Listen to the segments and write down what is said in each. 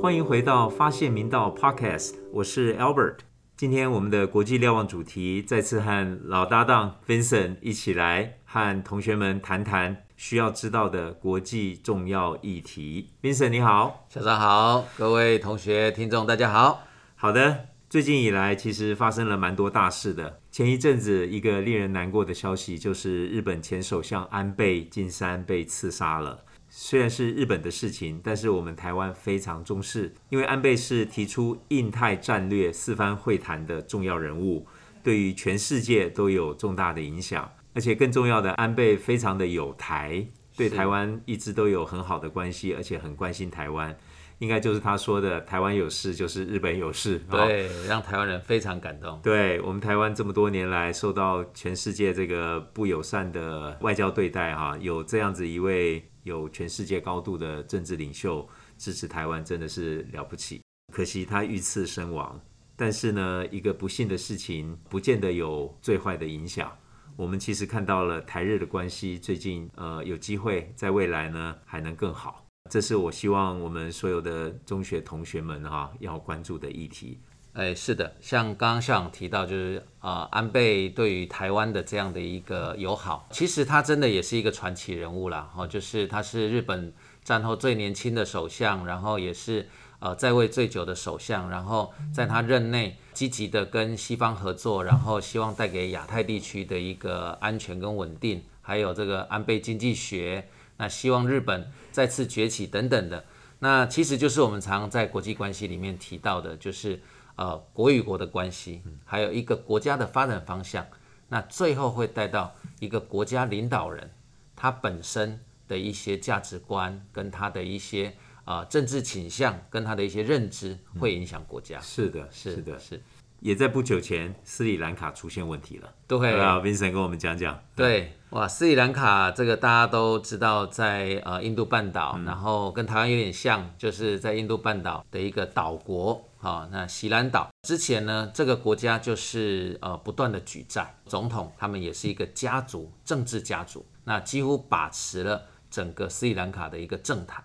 欢迎回到发现明道 Podcast，我是 Albert。今天我们的国际瞭望主题再次和老搭档 Vincent 一起来和同学们谈谈需要知道的国际重要议题。Vincent 你好，早上好，各位同学、听众，大家好。好的，最近以来其实发生了蛮多大事的。前一阵子一个令人难过的消息就是日本前首相安倍晋三被刺杀了。虽然是日本的事情，但是我们台湾非常重视，因为安倍是提出印太战略四番会谈的重要人物，对于全世界都有重大的影响。而且更重要的，安倍非常的有台，对台湾一直都有很好的关系，而且很关心台湾。应该就是他说的“台湾有事就是日本有事”，对，让台湾人非常感动。对我们台湾这么多年来受到全世界这个不友善的外交对待，哈，有这样子一位。有全世界高度的政治领袖支持台湾，真的是了不起。可惜他遇刺身亡。但是呢，一个不幸的事情，不见得有最坏的影响。我们其实看到了台日的关系，最近呃有机会在未来呢还能更好。这是我希望我们所有的中学同学们哈要关注的议题。哎，是的，像刚刚校长提到，就是啊，安倍对于台湾的这样的一个友好，其实他真的也是一个传奇人物啦。哦，就是他是日本战后最年轻的首相，然后也是呃在位最久的首相，然后在他任内积极的跟西方合作，然后希望带给亚太地区的一个安全跟稳定，还有这个安倍经济学，那希望日本再次崛起等等的，那其实就是我们常在国际关系里面提到的，就是。呃，国与国的关系，还有一个国家的发展方向，那最后会带到一个国家领导人他本身的一些价值观，跟他的一些啊政治倾向，跟他的一些认知，会影响国家。是的，是的，是。也在不久前，斯里兰卡出现问题了。对啊，Vincent 跟我们讲讲。对，哇，斯里兰卡这个大家都知道，在呃印度半岛，然后跟台湾有点像，就是在印度半岛的一个岛国。好，那喜兰岛之前呢，这个国家就是呃不断的举债，总统他们也是一个家族，政治家族，那几乎把持了整个斯里兰卡的一个政坛。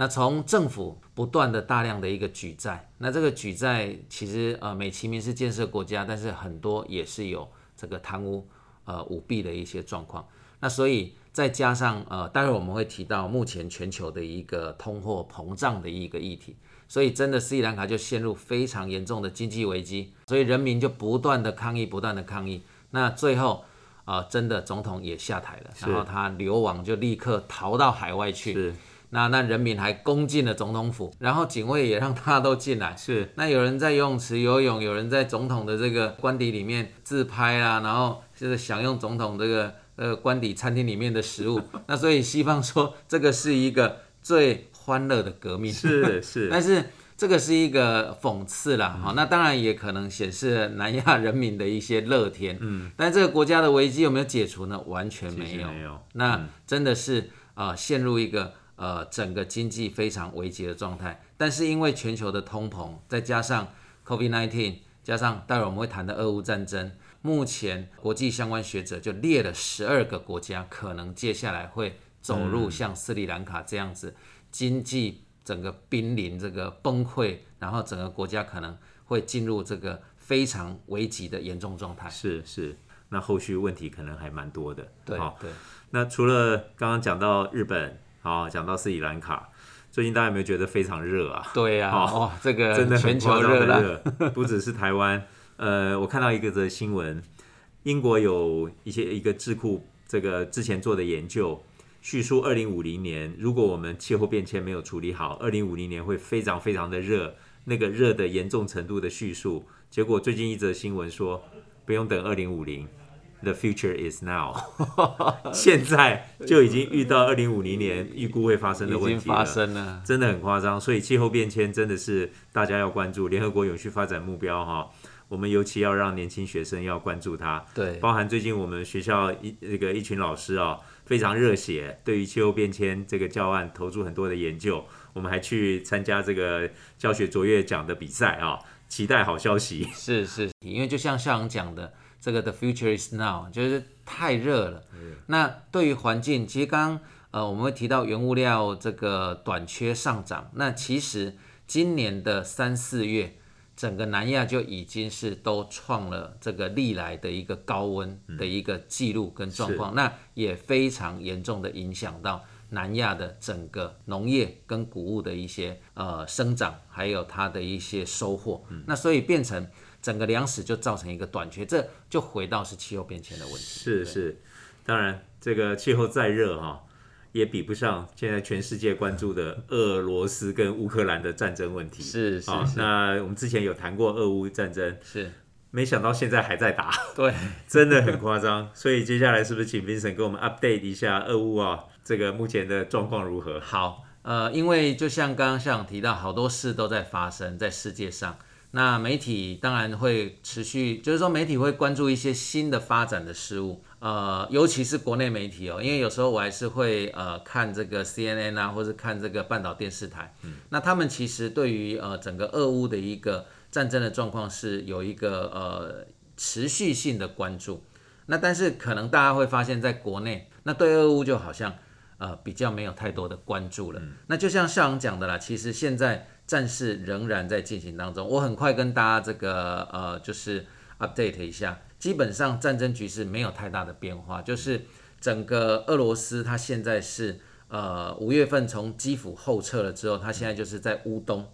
那从政府不断的大量的一个举债，那这个举债其实呃美其名是建设国家，但是很多也是有这个贪污呃舞弊的一些状况。那所以再加上呃待会我们会提到目前全球的一个通货膨胀的一个议题，所以真的斯里兰卡就陷入非常严重的经济危机，所以人民就不断的抗议，不断的抗议。那最后啊真的总统也下台了，然后他流亡就立刻逃到海外去。那那人民还攻进了总统府，然后警卫也让大家都进来。是，那有人在游泳池游泳，有人在总统的这个官邸里面自拍啦，然后就是享用总统这个呃官邸餐厅里面的食物。那所以西方说这个是一个最欢乐的革命。是是，但是这个是一个讽刺啦。好，那当然也可能显示南亚人民的一些乐天。嗯，但这个国家的危机有没有解除呢？完全没有。没有。那真的是啊，陷入一个。呃，整个经济非常危急的状态，但是因为全球的通膨，再加上 COVID-19，加上待会我们会谈的俄乌战争，目前国际相关学者就列了十二个国家，可能接下来会走入像斯里兰卡这样子，经济整个濒临这个崩溃，然后整个国家可能会进入这个非常危急的严重状态。是是，那后续问题可能还蛮多的。对对，那除了刚刚讲到日本。好，讲到斯里兰卡，最近大家有没有觉得非常热啊？对呀，哦，这个真的全球热了，不只是台湾。呃，我看到一个的新闻，英国有一些一个智库这个之前做的研究，叙述二零五零年，如果我们气候变迁没有处理好，二零五零年会非常非常的热，那个热的严重程度的叙述。结果最近一则新闻说，不用等二零五零。The future is now，现在就已经遇到二零五零年预估会发生的问题发生了，真的很夸张。所以气候变迁真的是大家要关注，联合国永续发展目标哈，我们尤其要让年轻学生要关注它。对，包含最近我们学校一那个一群老师啊，非常热血，对于气候变迁这个教案投入很多的研究。我们还去参加这个教学卓越奖的比赛啊。期待好消息。是是，因为就像校长讲的，这个 the future is now，就是太热了。那对于环境，其实刚刚呃我们会提到原物料这个短缺上涨，那其实今年的三四月。整个南亚就已经是都创了这个历来的一个高温的一个记录跟状况，那也非常严重的影响到南亚的整个农业跟谷物的一些呃生长，还有它的一些收获。那所以变成整个粮食就造成一个短缺，这就回到是气候变迁的问题。是是，当然这个气候再热哈。也比不上现在全世界关注的俄罗斯跟乌克兰的战争问题。是是。那我们之前有谈过俄乌战争，是。没想到现在还在打。对，真的很夸张。所以接下来是不是请 Vincent 给我们 update 一下俄乌啊这个目前的状况如何？好，呃，因为就像刚刚校长提到，好多事都在发生在世界上。那媒体当然会持续，就是说媒体会关注一些新的发展的事物。呃，尤其是国内媒体哦，因为有时候我还是会呃看这个 CNN 啊，或者看这个半岛电视台。嗯，那他们其实对于呃整个俄乌的一个战争的状况是有一个呃持续性的关注。那但是可能大家会发现，在国内那对俄乌就好像呃比较没有太多的关注了。那就像校长讲的啦，其实现在战事仍然在进行当中。我很快跟大家这个呃就是 update 一下。基本上战争局势没有太大的变化，就是整个俄罗斯它现在是呃五月份从基辅后撤了之后，它现在就是在乌东，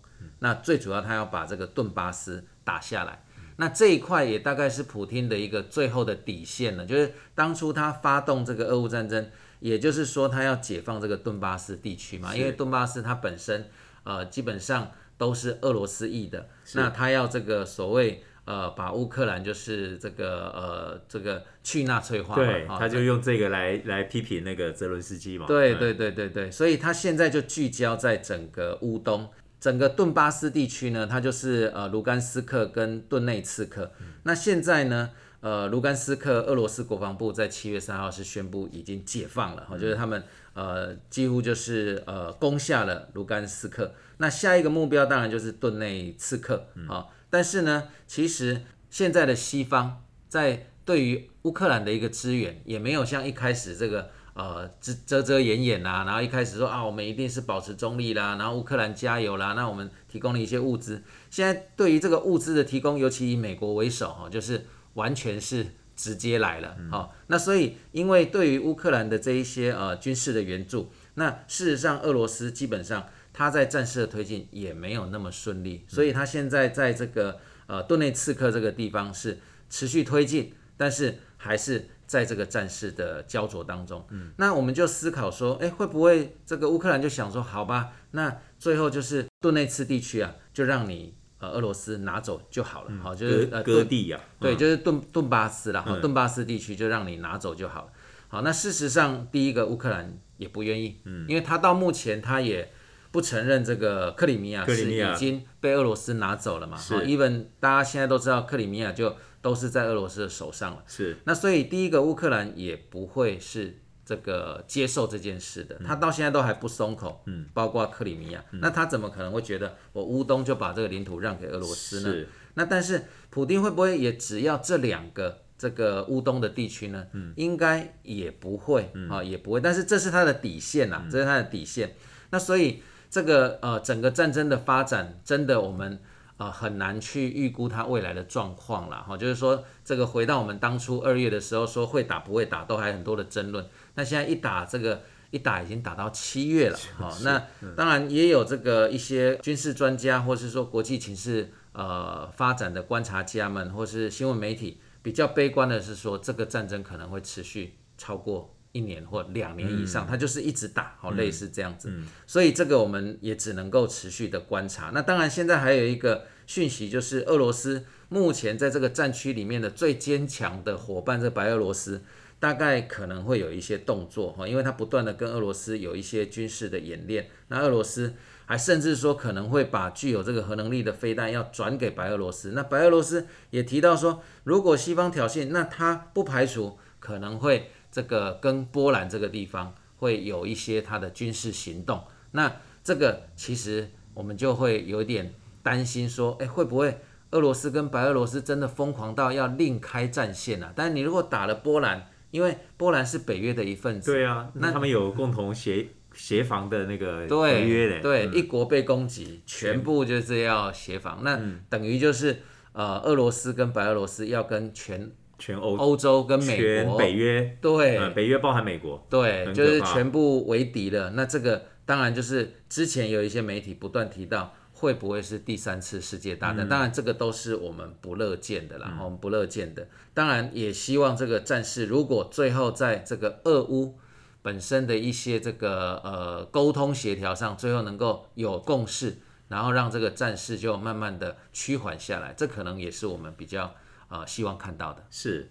那最主要它要把这个顿巴斯打下来，那这一块也大概是普京的一个最后的底线了，就是当初他发动这个俄乌战争，也就是说他要解放这个顿巴斯地区嘛，因为顿巴斯它本身呃基本上都是俄罗斯裔的，那他要这个所谓。呃，把乌克兰就是这个呃，这个去纳粹化，对，他就用这个来来批评那个泽伦斯基嘛。对对对对对，所以他现在就聚焦在整个乌东，整个顿巴斯地区呢，它就是呃卢甘斯克跟顿内茨克。那现在呢，呃卢甘斯克俄罗斯国防部在七月三号是宣布已经解放了，哈，就是他们呃几乎就是呃攻下了卢甘斯克。那下一个目标当然就是顿内茨克啊。但是呢，其实现在的西方在对于乌克兰的一个支援，也没有像一开始这个呃遮遮遮掩掩啊，然后一开始说啊，我们一定是保持中立啦，然后乌克兰加油啦，那我们提供了一些物资。现在对于这个物资的提供，尤其以美国为首哈，就是完全是直接来了哈。那所以，因为对于乌克兰的这一些呃军事的援助，那事实上俄罗斯基本上。他在战事的推进也没有那么顺利，所以他现在在这个呃顿内刺客这个地方是持续推进，但是还是在这个战事的焦灼当中。嗯，那我们就思考说，哎，会不会这个乌克兰就想说，好吧，那最后就是顿内茨地区啊，就让你呃俄罗斯拿走就好了，好，就是呃割地呀，对，就是顿顿巴斯了，顿巴斯地区就让你拿走就好了。好，那事实上第一个乌克兰也不愿意，嗯，因为他到目前他也。不承认这个克里米亚是已经被俄罗斯拿走了嘛？哈，even 大家现在都知道克里米亚就都是在俄罗斯的手上了。是，那所以第一个乌克兰也不会是这个接受这件事的，他到现在都还不松口。嗯，包括克里米亚，那他怎么可能会觉得我乌东就把这个领土让给俄罗斯呢？是，那但是普丁会不会也只要这两个这个乌东的地区呢？嗯，应该也不会啊，也不会。但是这是他的底线呐，这是他的底线。那所以。这个呃，整个战争的发展，真的我们呃很难去预估它未来的状况了哈。就是说，这个回到我们当初二月的时候说会打不会打，都还很多的争论。那现在一打这个一打已经打到七月了哈。那当然也有这个一些军事专家，或是说国际情势呃发展的观察家们，或是新闻媒体比较悲观的是说，这个战争可能会持续超过。一年或两年以上，它就是一直打，好类似这样子，所以这个我们也只能够持续的观察。那当然，现在还有一个讯息，就是俄罗斯目前在这个战区里面的最坚强的伙伴，这白俄罗斯大概可能会有一些动作哈，因为他不断的跟俄罗斯有一些军事的演练。那俄罗斯还甚至说可能会把具有这个核能力的飞弹要转给白俄罗斯。那白俄罗斯也提到说，如果西方挑衅，那他不排除可能会。这个跟波兰这个地方会有一些他的军事行动，那这个其实我们就会有点担心，说，哎，会不会俄罗斯跟白俄罗斯真的疯狂到要另开战线啊。但你如果打了波兰，因为波兰是北约的一份子，对啊，那他们有共同协 协防的那个合对约嘞，对，嗯。一国被攻击，全部就是要协防，那等于就是呃，俄罗斯跟白俄罗斯要跟全全欧欧洲跟美全国，北约，对、呃，北约包含美国，对，就是全部为敌了。那这个当然就是之前有一些媒体不断提到。会不会是第三次世界大嗯战？当然，这个都是我们不乐见的啦，我们不乐见的。当然，也希望这个战事如果最后在这个俄乌本身的一些这个呃沟通协调上，最后能够有共识，然后让这个战事就慢慢的趋缓下来，这可能也是我们比较呃希望看到的。是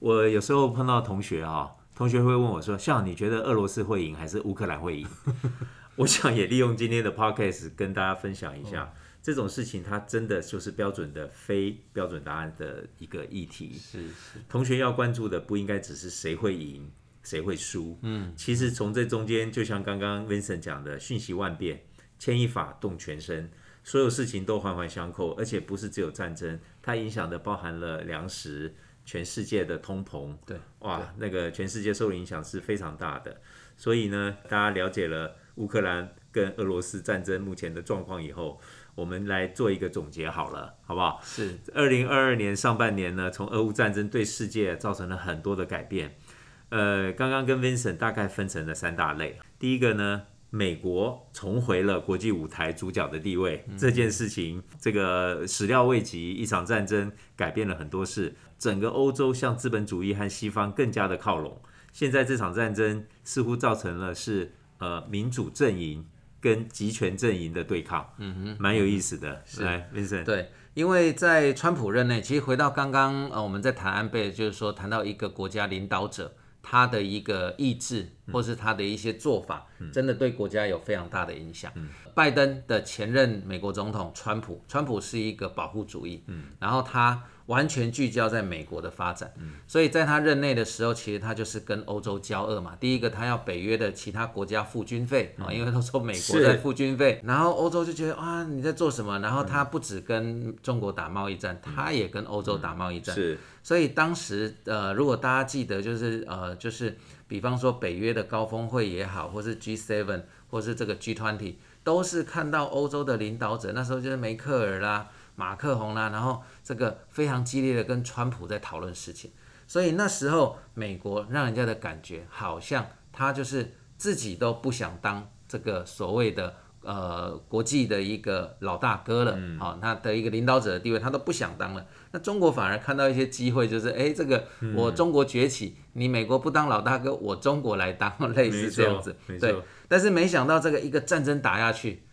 我有时候碰到同学哈、同学会问我说：“像你觉得俄罗斯会赢还是乌克兰会赢？” 我想也利用今天的 podcast 跟大家分享一下，这种事情它真的就是标准的非标准答案的一个议题。是是，同学要关注的不应该只是谁会赢，谁会输。嗯，其实从这中间，就像刚刚 Vincent 讲的，瞬息万变，牵一发动全身，所有事情都环环相扣，而且不是只有战争，它影响的包含了粮食，全世界的通膨。对，哇，那个全世界受的影响是非常大的。所以呢，大家了解了乌克兰跟俄罗斯战争目前的状况以后，我们来做一个总结好了，好不好？是二零二二年上半年呢，从俄乌战争对世界造成了很多的改变。呃，刚刚跟 Vincent 大概分成了三大类。第一个呢，美国重回了国际舞台主角的地位，这件事情这个始料未及，一场战争改变了很多事，整个欧洲向资本主义和西方更加的靠拢。现在这场战争似乎造成了是呃民主阵营跟集权阵营的对抗，嗯哼，蛮有意思的。来，Vincent，对，因为在川普任内，其实回到刚刚呃我们在谈安倍，就是说谈到一个国家领导者他的一个意志，或是他的一些做法，真的对国家有非常大的影响。拜登的前任美国总统川普，川普是一个保护主义，然后他完全聚焦在美国的发展，所以在他任内的时候，其实他就是跟欧洲交恶嘛。第一个，他要北约的其他国家付军费啊、因为他说美国在付军费，然后欧洲就觉得啊你在做什么？然后他不止跟中国打贸易战，他也跟欧洲打贸易战。是所以当时呃，如果大家记得，就是呃，就是比方说北约的高峰会也好，或是 G7，或是这个 G20，都是看到欧洲的领导者，那时候就是梅克尔啦、马克宏啦，然后这个非常激烈的跟川普在讨论事情。所以那时候美国让人家的感觉好像他就是自己都不想当这个所谓的呃国际的一个老大哥了，好、他的一个领导者的地位他都不想当了。那中国反而看到一些机会，就是哎，这个我中国崛起，你美国不当老大哥，我中国来当，类似这样子。对，但是没想到这个一个战争打下去，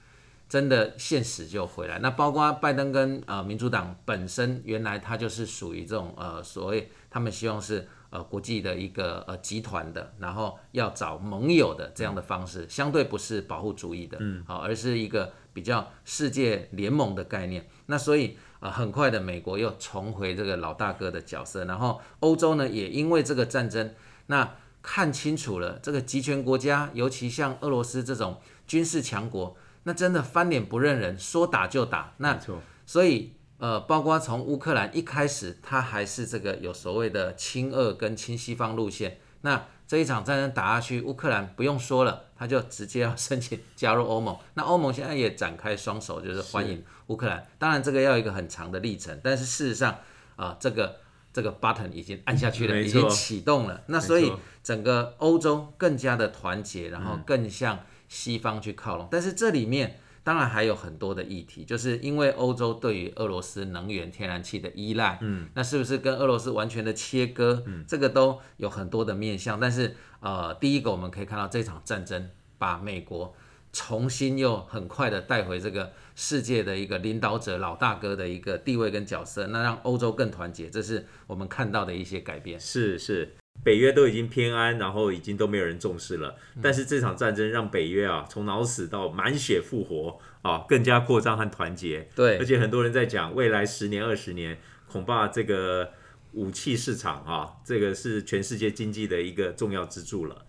真的现实就回来。那包括拜登跟呃民主党本身，原来他就是属于这种呃所谓他们希望是呃国际的一个呃集团的，然后要找盟友的这样的方式，相对不是保护主义的，嗯，好、而是一个比较世界联盟的概念。那所以呃很快的美国又重回这个老大哥的角色，然后欧洲呢也因为这个战争，那看清楚了这个集权国家，尤其像俄罗斯这种军事强国，那真的翻脸不认人，说打就打。那，所以呃，包括从乌克兰一开始，他还是这个有所谓的亲俄跟亲西方路线。那这一场战争打下去，乌克兰不用说了，他就直接要申请加入欧盟。那欧盟现在也展开双手，就是欢迎乌克兰。当然，这个要一个很长的历程，但是事实上啊、这个这个 button 已经按下去了，已经启动了。那所以整个欧洲更加的团结，然后更向西方去靠拢。但是这里面当然还有很多的议题，就是因为欧洲对于俄罗斯能源、天然气的依赖，嗯，那是不是跟俄罗斯完全的切割？嗯，这个都有很多的面向。但是呃，第一个我们可以看到这场战争把美国重新又很快的带回这个世界的一个领导者、老大哥的一个地位跟角色，那让欧洲更团结，这是我们看到的一些改变。是是，北约都已经偏安，然后已经都没有人重视了。但是这场战争让北约啊，从脑死到满血复活啊，更加扩张和团结。对而且很多人在讲，未来十年、二十年，恐怕这个武器市场啊，这个是全世界经济的一个重要支柱了。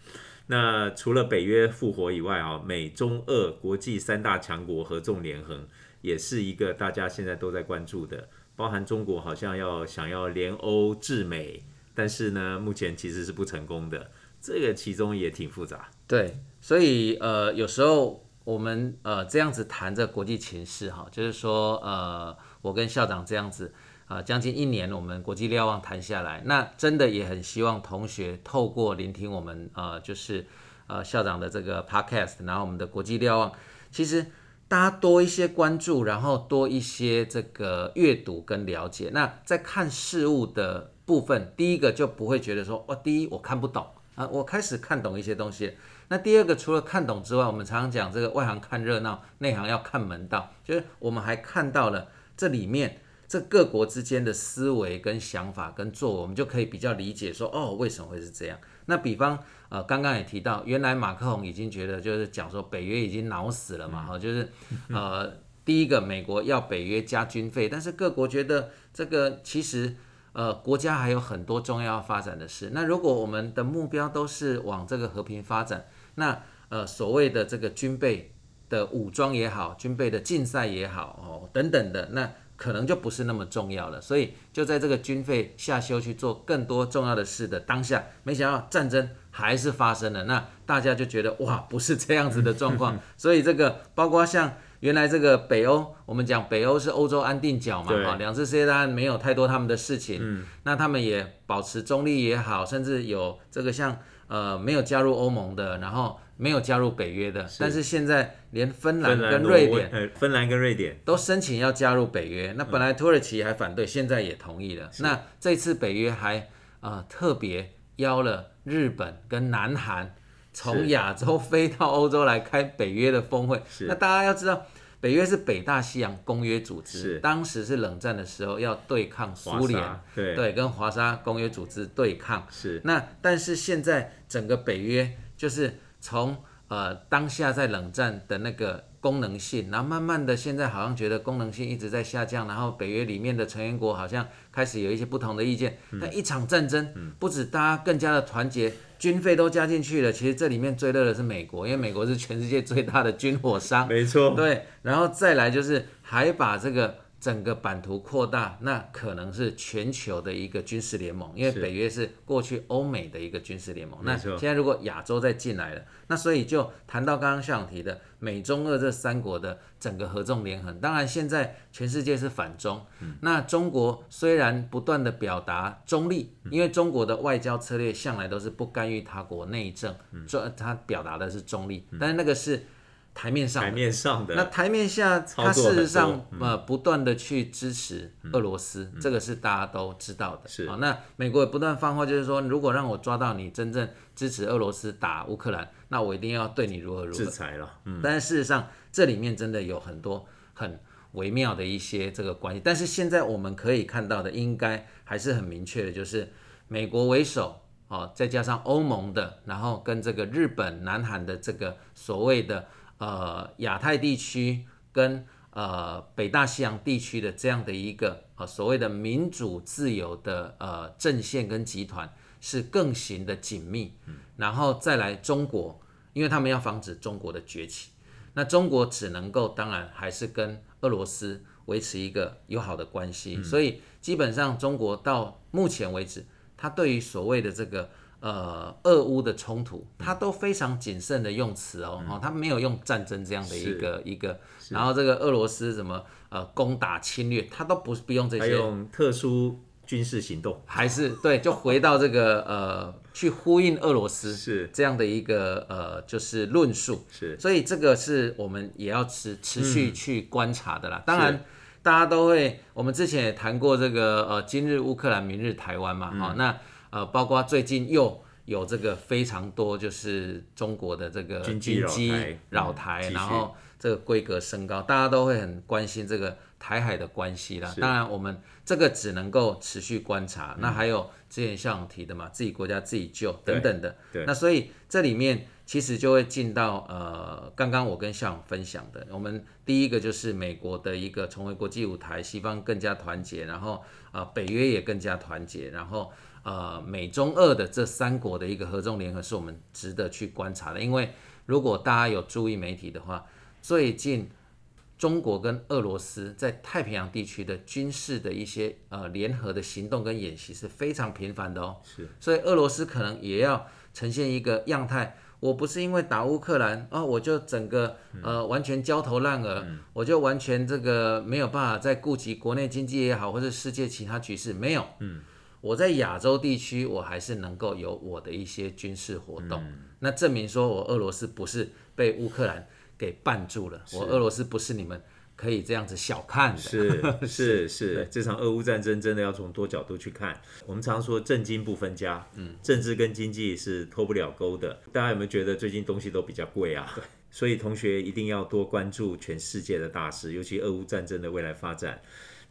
那除了北约复活以外啊，美中俄国际三大强国合纵连横，也是一个大家现在都在关注的。包含中国好像要想要联欧制美，但是呢，目前其实是不成功的。这个其中也挺复杂。对，所以呃，有时候我们呃这样子谈这国际情势哈，就是说呃，我跟校长这样子啊，将近一年我们国际瞭望谈下来，那真的也很希望同学透过聆听我们呃，就是呃校长的这个 podcast，然后我们的国际瞭望，其实大家多一些关注，然后多一些这个阅读跟了解，那在看事物的部分，第一个就不会觉得说，哇，第一我看不懂。啊，我开始看懂一些东西。那第二个，除了看懂之外，我们常常讲这个外行看热闹，内行要看门道。就是我们还看到了这里面这各国之间的思维跟想法跟作为，我们就可以比较理解说，哦，为什么会是这样？那比方，呃，刚刚也提到，原来马克龙已经觉得就是讲说北约已经脑死了嘛，哈，就是呃，第一个美国要北约加军费，但是各国觉得这个其实。呃，国家还有很多重要要发展的事。那如果我们的目标都是往这个和平发展，那呃所谓的这个军备的武装也好，军备的竞赛也好，哦等等的，那可能就不是那么重要了。所以就在这个军费下修去做更多重要的事的当下，没想到战争还是发生了。那大家就觉得哇，不是这样子的状况。所以这个包括像。原来这个北欧，我们讲北欧是欧洲安定角嘛，啊，两次世界大战没有太多他们的事情，嗯，那他们也保持中立也好，甚至有这个像呃没有加入欧盟的，然后没有加入北约的，但是现在连芬兰跟瑞典，芬兰跟瑞典。都申请要加入北约，那本来土耳其还反对，现在也同意了，那这次北约还呃特别邀了日本跟南韩。从亚洲飞到欧洲来开北约的峰会，那大家要知道，北约是北大西洋公约组织，当时是冷战的时候要对抗苏联，对，跟华沙公约组织对抗。是，那但是现在整个北约就是从呃当下在冷战的那个。功能性，然后慢慢的，现在好像觉得功能性一直在下降，然后北约里面的成员国好像开始有一些不同的意见。那一场战争，不止大家更加的团结，军费都加进去了。其实这里面最热的是美国，因为美国是全世界最大的军火商。没错。对，然后再来就是还把这个。整个版图扩大，那可能是全球的一个军事联盟，因为北约是过去欧美的一个军事联盟。那现在如果亚洲再进来了，那所以就谈到刚刚校长提的美中俄这三国的整个合纵连横。当然现在全世界是反中，那中国虽然不断的表达中立，因为中国的外交策略向来都是不干预他国内政，这他表达的是中立，但是那个是。台面上，台面上的那台面下，他事实上呃不断的去支持俄罗斯，这个是大家都知道的。是啊，那美国也不断放话，就是说，如果让我抓到你真正支持俄罗斯打乌克兰，那我一定要对你如何如何制裁了。嗯，但是事实上这里面真的有很多很微妙的一些这个关系。但是现在我们可以看到的，应该还是很明确的，就是美国为首，哦，再加上欧盟的，然后跟这个日本、南韩的这个所谓的。呃，亚太地区跟呃北大西洋地区的这样的一个呃所谓的民主自由的呃阵线跟集团是更行的紧密，然后再来中国，因为他们要防止中国的崛起，那中国只能够当然还是跟俄罗斯维持一个友好的关系，所以基本上中国到目前为止，它对于所谓的这个。呃，俄乌的冲突，他都非常谨慎的用词哦，哦，他没有用战争这样的一个一个，然后这个俄罗斯什么呃攻打侵略，他都不不用这些，用特殊军事行动，还是对，就回到这个 呃去呼应俄罗斯是。这样的一个呃就是论述。是，所以这个是我们也要持持续去观察的啦。当然，大家都会，我们之前也谈过这个呃今日乌克兰，明日台湾嘛，哈那。呃，包括最近又有这个非常多，就是中国的这个军机扰台，然后这个规格升高，大家都会很关心这个台海的关系啦。当然，我们这个只能够持续观察。那还有之前校长提的嘛，自己国家自己救等等的。那所以这里面其实就会进到呃，刚刚我跟校长分享的，我们第一个就是美国的一个重回国际舞台，西方更加团结，然后啊，北约也更加团结，然后。呃，美中俄的这三国的一个合纵联合，是我们值得去观察的。因为如果大家有注意媒体的话，最近中国跟俄罗斯在太平洋地区的军事的一些呃联合的行动跟演习是非常频繁的哦。是，所以俄罗斯可能也要呈现一个样态。我不是因为打乌克兰啊，我就整个呃完全焦头烂额，我就完全这个没有办法再顾及国内经济也好，或者世界其他局势没有。嗯，我在亚洲地区，我还是能够有我的一些军事活动。那证明说我俄罗斯不是被乌克兰给绊住了，我俄罗斯不是你们可以这样子小看的。是是是，这场俄乌战争真的要从多角度去看。我们常说政经不分家，嗯，政治跟经济是脱不了钩的。大家有没有觉得最近东西都比较贵啊？对，所以同学一定要多关注全世界的大事，尤其俄乌战争的未来发展。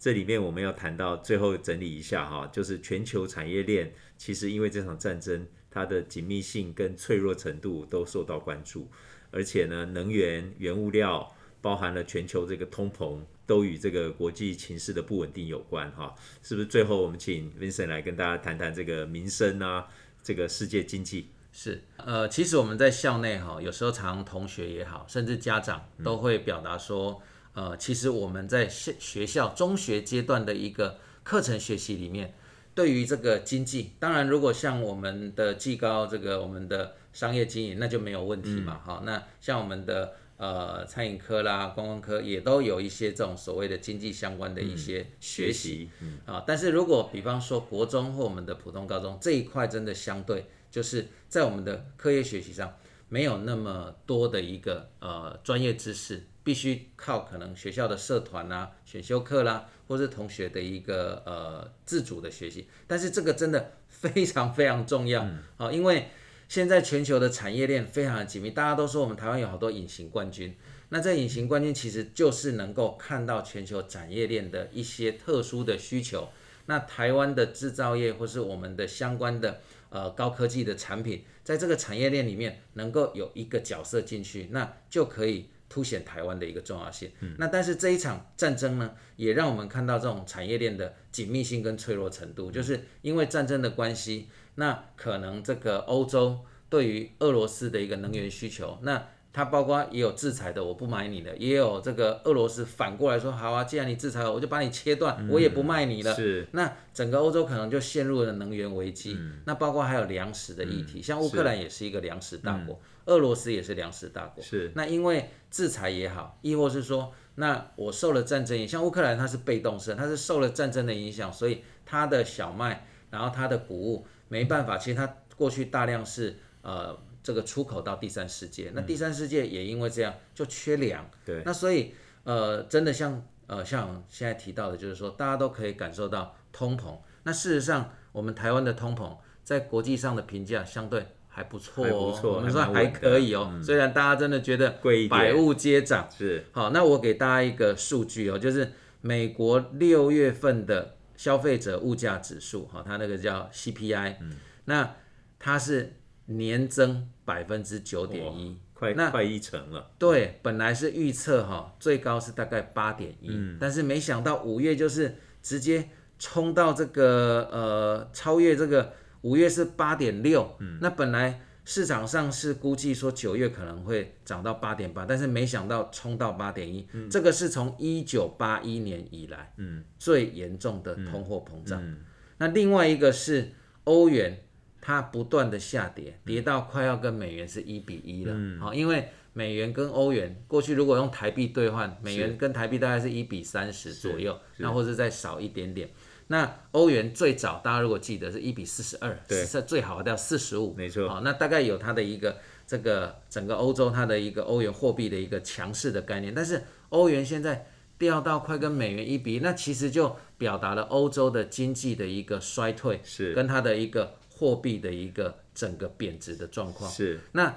这里面我们要谈到最后整理一下哈，就是全球产业链其实因为这场战争。它的紧密性跟脆弱程度都受到关注，而且呢，能源、原物料，包含了全球这个通膨，都与这个国际情势的不稳定有关哈。是不是？最后我们请 Vincent 来跟大家谈谈这个民生啊，这个世界经济。是，呃，其实我们在校内哈，有时候常同学也好，甚至家长都会表达说，呃，其实我们在学学校中学阶段的一个课程学习里面。对于这个经济，当然如果像我们的技高这个我们的商业经营，那就没有问题嘛。好，那像我们的呃餐饮科啦、观光科也都有一些这种所谓的经济相关的一些学习啊。但是如果比方说国中或我们的普通高中这一块，真的相对就是在我们的课业学习上没有那么多的一个呃专业知识。必须靠可能学校的社团啦、选修课啦，或是同学的一个呃自主的学习，但是这个真的非常非常重要。啊，因为现在全球的产业链非常的紧密，大家都说我们台湾有好多隐形冠军，那这隐形冠军其实就是能够看到全球产业链的一些特殊的需求，那台湾的制造业或是我们的相关的呃高科技的产品，在这个产业链里面能够有一个角色进去，那就可以。凸显台湾的一个重要性。那但是这一场战争呢，也让我们看到这种产业链的紧密性跟脆弱程度。就是因为战争的关系，那可能这个欧洲对于俄罗斯的一个能源需求，那它包括也有制裁的，我不买你的，也有这个俄罗斯反过来说，好啊，既然你制裁我，我就把你切断，我也不卖你了。是。那整个欧洲可能就陷入了能源危机。那包括还有粮食的议题，像乌克兰也是一个粮食大国。俄罗斯也是粮食大国，是那因为制裁也好，亦或是说，那我受了战争影响，乌克兰它是被动式，它是受了战争的影响，所以它的小麦，然后它的谷物没办法，其实它过去大量是呃这个出口到第三世界，那第三世界也因为这样就缺粮，对，那所以呃真的像呃像现在提到的，就是说大家都可以感受到通膨，那事实上我们台湾的通膨在国际上的评价相对。还不错哦，我们说还可以哦。虽然大家真的觉得百物皆涨，是。好，那我给大家一个数据哦，就是美国六月份的消费者物价指数，哈，它那个叫 CPI，嗯。那它是年增百分之九点一，快那快一成了。对，本来是预测哈最高是大概八点一，但是没想到五月就是直接冲到这个呃超越这个。五月是八点六，那本来市场上是估计说九月可能会涨到八点八，但是没想到冲到八点一，这个是从一九八一年以来嗯最严重的通货膨胀。那另外一个是欧元，它不断的下跌，跌到快要跟美元是一比一了。好，因为美元跟欧元过去如果用台币兑换，美元跟台币大概是一比三十左右，那或者再少一点点。那欧元最早，大家如果记得是一比四十二，是最好的要四十五，没错。好，那大概有它的一个这个整个欧洲它的一个欧元货币的一个强势的概念，但是欧元现在掉到快跟美元一比，那其实就表达了欧洲的经济的一个衰退，是跟它的一个货币的一个整个贬值的状况。是，那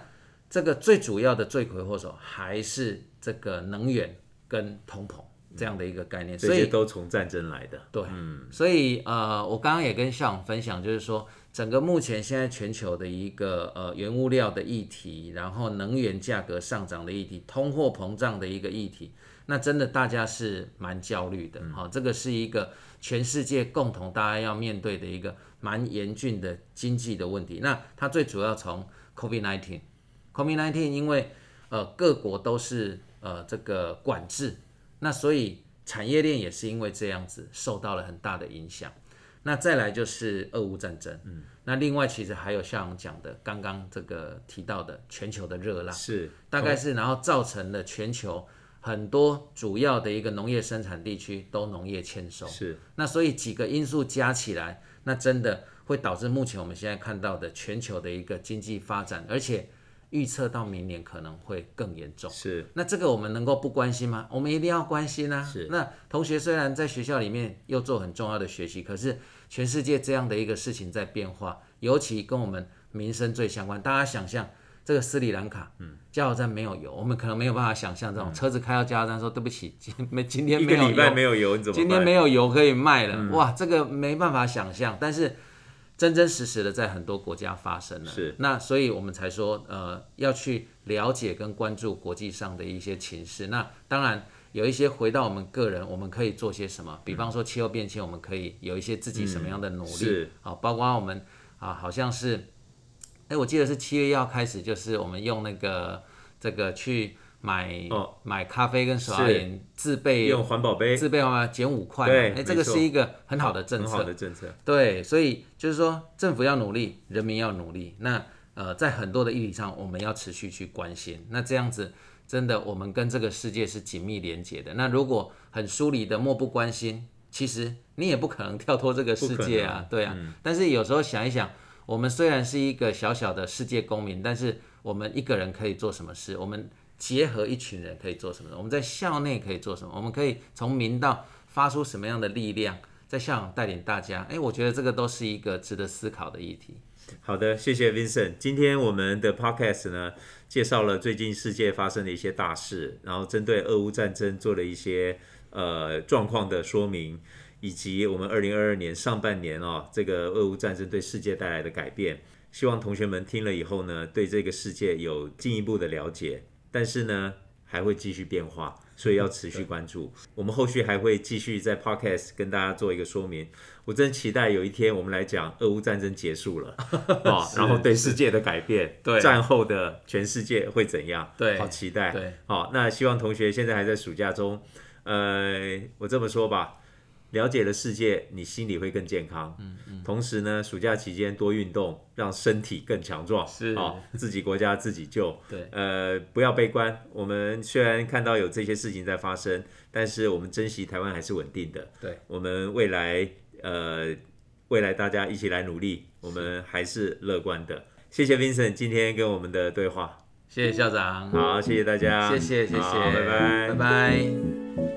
这个最主要的罪魁祸首还是这个能源跟通膨。这样的一个概念，所以都从战争来的。对，嗯，所以呃，我刚刚也跟校长分享，就是说，整个目前现在全球的一个呃原物料的议题，然后能源价格上涨的议题，通货膨胀的一个议题，那真的大家是蛮焦虑的。好，这个是一个全世界共同大家要面对的一个蛮严峻的经济的问题。那它最主要从 COVID-19，COVID-19 因为呃各国都是呃这个管制。那所以产业链也是因为这样子受到了很大的影响。那再来就是俄乌战争，嗯，那另外其实还有像讲的刚刚这个提到的全球的热浪，是大概是然后造成了全球很多主要的一个农业生产地区都农业欠收，是那所以几个因素加起来，那真的会导致目前我们现在看到的全球的一个经济发展，而且预测到明年可能会更严重。是那这个我们能够不关心吗？我们一定要关心啊！是那同学虽然在学校里面又做很重要的学习，可是全世界这样的一个事情在变化，尤其跟我们民生最相关。大家想象这个斯里兰卡，嗯，加油站没有油，我们可能没有办法想象这种车子开到加油站说对不起，今 没今天一没礼拜油没有油，你怎么今天没有油可以卖了，哇，这个没办法想象，但是真真实实的在很多国家发生了。是，那所以我们才说，呃，要去了解跟关注国际上的一些情势。那当然有一些回到我们个人，我们可以做些什么？比方说气候变迁，我们可以有一些自己什么样的努力？是啊，包括我们啊，好像是，哎，我记得是七月一号开始，就是我们用那个这个去买、哦买咖啡跟手摇是饮自备用环保杯，自备嘛，减五块嘛，对哎，这个是一个很好的政很策，好的政策，对，所以就是说政府要努力，人民要努力。那呃，在很多的议题上，我们要持续去关心。那这样子，真的我们跟这个世界是紧密连接的。那如果很疏离的漠不关心，其实你也不可能跳脱这个世界啊，对啊。但是有时候想一想，我们虽然是一个小小的世界公民，但是我们一个人可以做什么事？我们结合一群人可以做什么？我们在校内可以做什么？我们可以从明到发出什么样的力量，在校长带领大家？哎，我觉得这个都是一个值得思考的议题。好的，谢谢 Vincent。今天我们的 Podcast 呢，介绍了最近世界发生的一些大事，然后针对俄乌战争做了一些呃状况的说明，以及我们二零二二年上半年哦，这个俄乌战争对世界带来的改变。希望同学们听了以后呢，对这个世界有进一步的了解，但是呢，还会继续变化，所以要持续关注。我们后续还会继续在 Podcast 跟大家做一个说明。我真期待有一天我们来讲俄乌战争结束了 啊，然后对世界的改变，对战后的全世界会怎样？对好期待。对，好，那希望同学现在还在暑假中，呃，我这么说吧，了解了世界，你心里会更健康。嗯嗯。同时呢，暑假期间多运动，让身体更强壮。是啊，自己国家自己救。对呃，不要悲观。我们虽然看到有这些事情在发生，但是我们珍惜台湾还是稳定的。对，我们未来呃，未来大家一起来努力，我们还是乐观的。谢谢 Vincent 今天跟我们的对话。谢谢校长，好，谢谢大家。谢谢谢谢，好拜拜，拜拜。